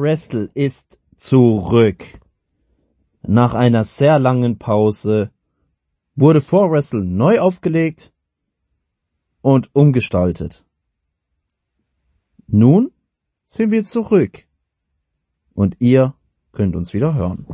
Wrestle ist zurück. Nach einer sehr langen Pause wurde Wrestle neu aufgelegt und umgestaltet. Nun sind wir zurück und ihr könnt uns wieder hören.